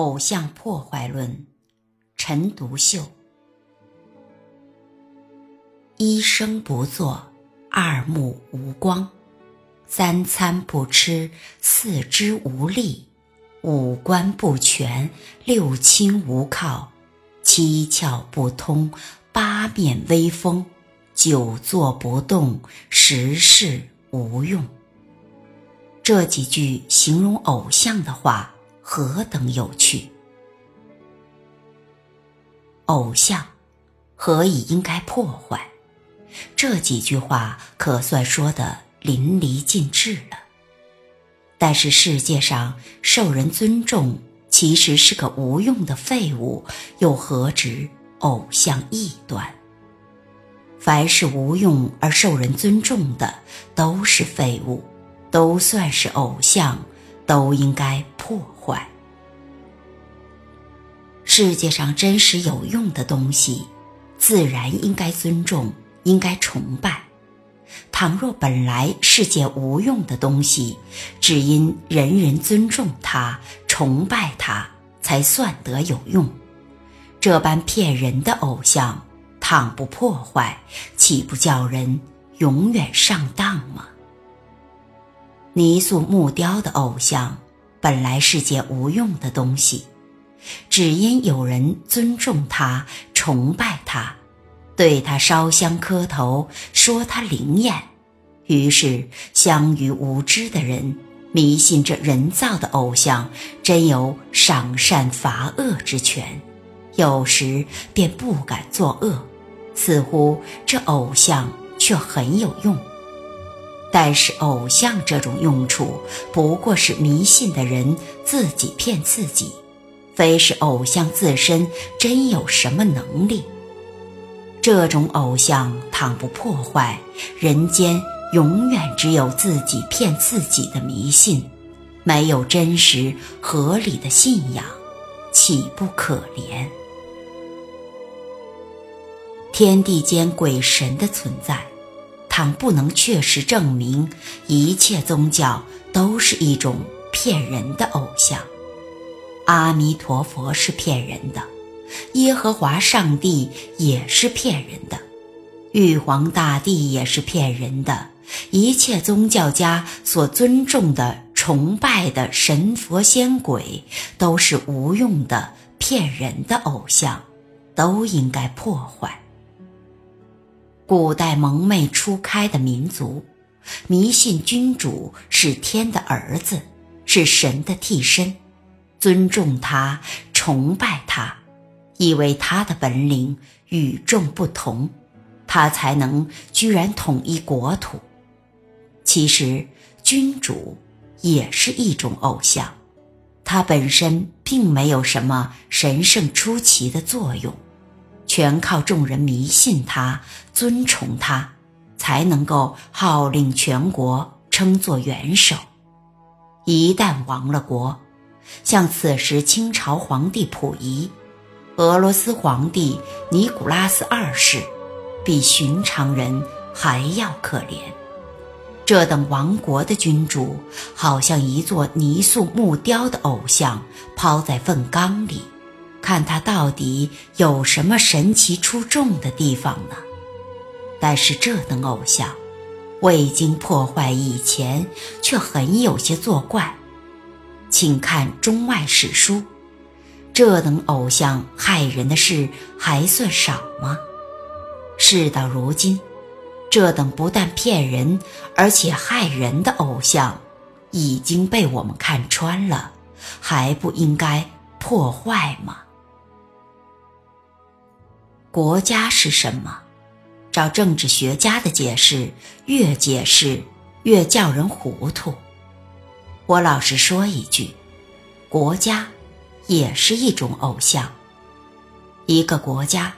偶像破坏论，陈独秀。一生不做，二目无光，三餐不吃，四肢无力，五官不全，六亲无靠，七窍不通，八面威风，久坐不动，十事无用。这几句形容偶像的话。何等有趣！偶像何以应该破坏？这几句话可算说的淋漓尽致了。但是世界上受人尊重，其实是个无用的废物，又何止偶像异端？凡是无用而受人尊重的，都是废物，都算是偶像。都应该破坏。世界上真实有用的东西，自然应该尊重，应该崇拜。倘若本来世界无用的东西，只因人人尊重它、崇拜它，才算得有用，这般骗人的偶像，倘不破坏，岂不叫人永远上当吗？泥塑木雕的偶像，本来是件无用的东西，只因有人尊重它、崇拜它，对它烧香磕头，说它灵验，于是相于无知的人迷信这人造的偶像真有赏善罚恶之权，有时便不敢作恶，似乎这偶像却很有用。但是，偶像这种用处不过是迷信的人自己骗自己，非是偶像自身真有什么能力。这种偶像倘不破坏，人间永远只有自己骗自己的迷信，没有真实合理的信仰，岂不可怜？天地间鬼神的存在。倘不能确实证明一切宗教都是一种骗人的偶像，阿弥陀佛是骗人的，耶和华上帝也是骗人的，玉皇大帝也是骗人的，一切宗教家所尊重的、崇拜的神佛仙鬼都是无用的、骗人的偶像，都应该破坏。古代蒙昧初开的民族，迷信君主是天的儿子，是神的替身，尊重他，崇拜他，以为他的本领与众不同，他才能居然统一国土。其实，君主也是一种偶像，他本身并没有什么神圣出奇的作用。全靠众人迷信他、尊崇他，才能够号令全国，称作元首。一旦亡了国，像此时清朝皇帝溥仪、俄罗斯皇帝尼古拉斯二世，比寻常人还要可怜。这等亡国的君主，好像一座泥塑木雕的偶像，抛在粪缸里。看他到底有什么神奇出众的地方呢？但是这等偶像，未经破坏以前，却很有些作怪。请看中外史书，这等偶像害人的事还算少吗？事到如今，这等不但骗人，而且害人的偶像，已经被我们看穿了，还不应该破坏吗？国家是什么？照政治学家的解释，越解释越叫人糊涂。我老实说一句，国家也是一种偶像。一个国家，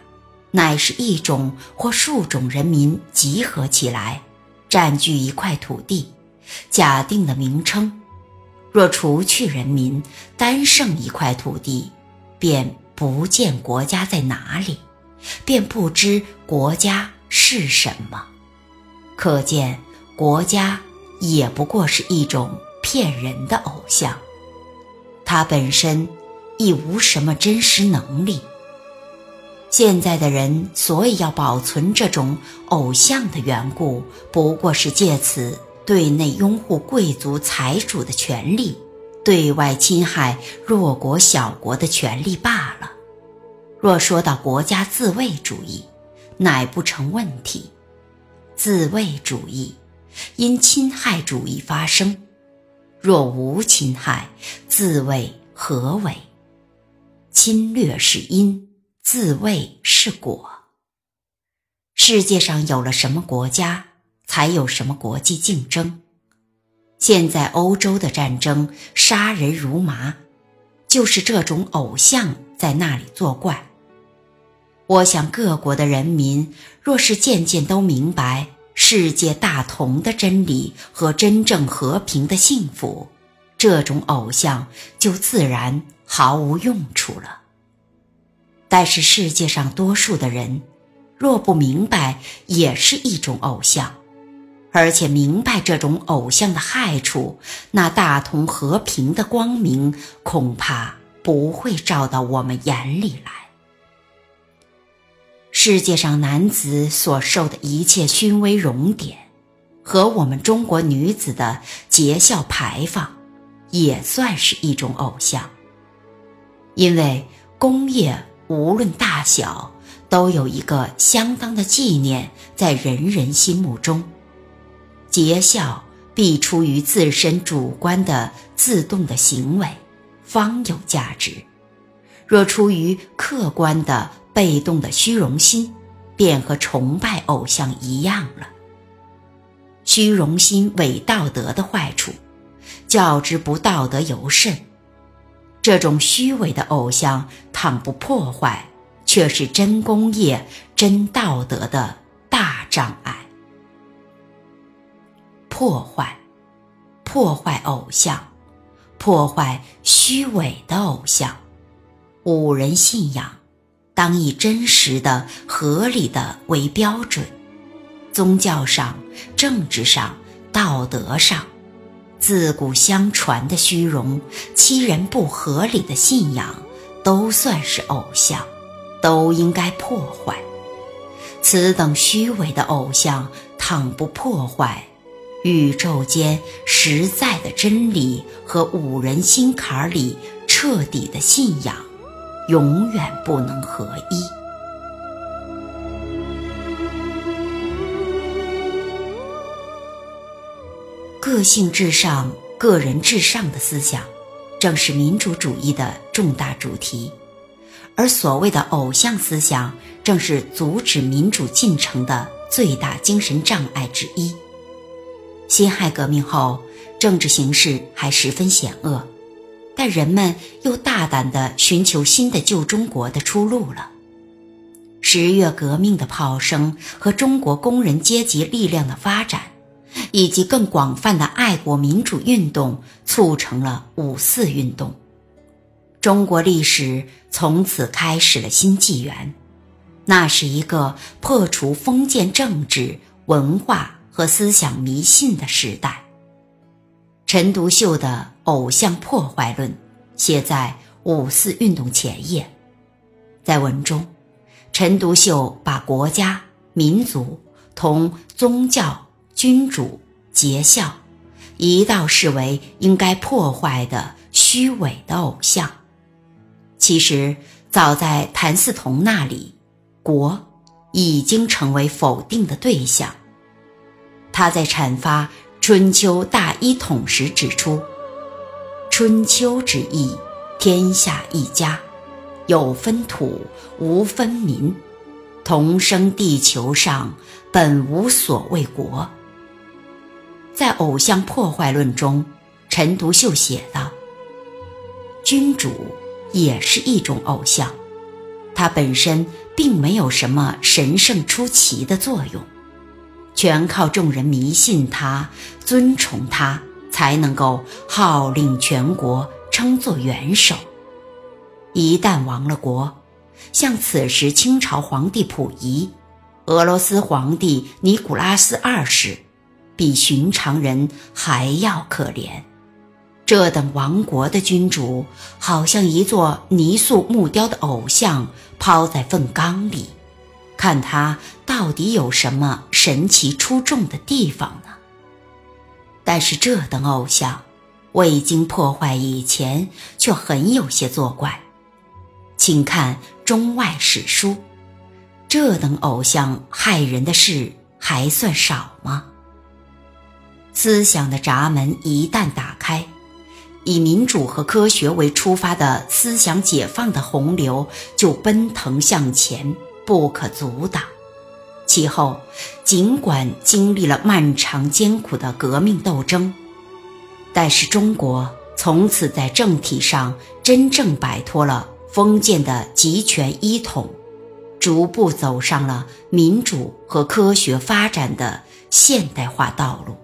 乃是一种或数种人民集合起来，占据一块土地，假定的名称。若除去人民，单剩一块土地，便不见国家在哪里。便不知国家是什么，可见国家也不过是一种骗人的偶像。它本身亦无什么真实能力。现在的人所以要保存这种偶像的缘故，不过是借此对内拥护贵族财主的权利，对外侵害弱国小国的权利罢了。若说到国家自卫主义，乃不成问题。自卫主义因侵害主义发生，若无侵害，自卫何为？侵略是因，自卫是果。世界上有了什么国家，才有什么国际竞争。现在欧洲的战争杀人如麻，就是这种偶像在那里作怪。我想，各国的人民若是渐渐都明白世界大同的真理和真正和平的幸福，这种偶像就自然毫无用处了。但是世界上多数的人，若不明白，也是一种偶像，而且明白这种偶像的害处，那大同和平的光明恐怕不会照到我们眼里来。世界上男子所受的一切勋威荣典，和我们中国女子的节孝牌坊，也算是一种偶像。因为功业无论大小，都有一个相当的纪念在人人心目中。节孝必出于自身主观的自动的行为，方有价值；若出于客观的，被动的虚荣心，便和崇拜偶像一样了。虚荣心伪道德的坏处，较之不道德尤甚。这种虚伪的偶像，倘不破坏，却是真功业、真道德的大障碍。破坏，破坏偶像，破坏虚伪的偶像，五人信仰。当以真实的、合理的为标准，宗教上、政治上、道德上，自古相传的虚荣、欺人不合理的信仰，都算是偶像，都应该破坏。此等虚伪的偶像，倘不破坏，宇宙间实在的真理和五人心坎里彻底的信仰。永远不能合一。个性至上、个人至上的思想，正是民主主义的重大主题，而所谓的偶像思想，正是阻止民主进程的最大精神障碍之一。辛亥革命后，政治形势还十分险恶。但人们又大胆地寻求新的旧中国的出路了。十月革命的炮声和中国工人阶级力量的发展，以及更广泛的爱国民主运动，促成了五四运动。中国历史从此开始了新纪元，那是一个破除封建政治、文化和思想迷信的时代。陈独秀的。偶像破坏论写在五四运动前夜，在文中，陈独秀把国家、民族同宗教、君主、节孝一道视为应该破坏的虚伪的偶像。其实，早在谭嗣同那里，国已经成为否定的对象。他在阐发春秋大一统时指出。春秋之意，天下一家，有分土，无分民，同生地球上，本无所谓国。在偶像破坏论中，陈独秀写道：“君主也是一种偶像，他本身并没有什么神圣出奇的作用，全靠众人迷信他，尊崇他。”才能够号令全国，称作元首。一旦亡了国，像此时清朝皇帝溥仪、俄罗斯皇帝尼古拉斯二世，比寻常人还要可怜。这等亡国的君主，好像一座泥塑木雕的偶像抛在粪缸里，看他到底有什么神奇出众的地方呢？但是这等偶像，未经破坏以前，却很有些作怪。请看中外史书，这等偶像害人的事还算少吗？思想的闸门一旦打开，以民主和科学为出发的思想解放的洪流就奔腾向前，不可阻挡。其后，尽管经历了漫长艰苦的革命斗争，但是中国从此在政体上真正摆脱了封建的集权一统，逐步走上了民主和科学发展的现代化道路。